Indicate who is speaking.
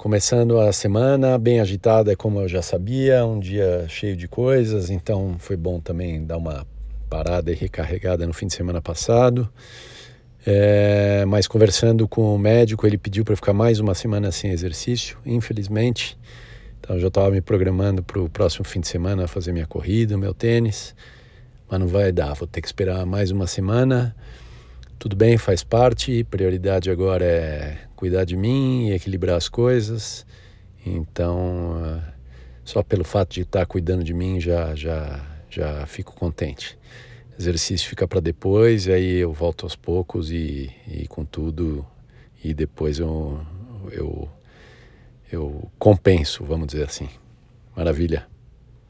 Speaker 1: Começando a semana bem agitada, como eu já sabia, um dia cheio de coisas, então foi bom também dar uma parada e recarregada no fim de semana passado. É, mas conversando com o médico, ele pediu para ficar mais uma semana sem exercício, infelizmente. Então eu já estava me programando para o próximo fim de semana fazer minha corrida, meu tênis, mas não vai dar, vou ter que esperar mais uma semana. Tudo bem, faz parte. Prioridade agora é cuidar de mim e equilibrar as coisas. Então, uh, só pelo fato de estar cuidando de mim já já já fico contente. Exercício fica para depois, e aí eu volto aos poucos e, e com tudo e depois eu, eu eu compenso, vamos dizer assim. Maravilha.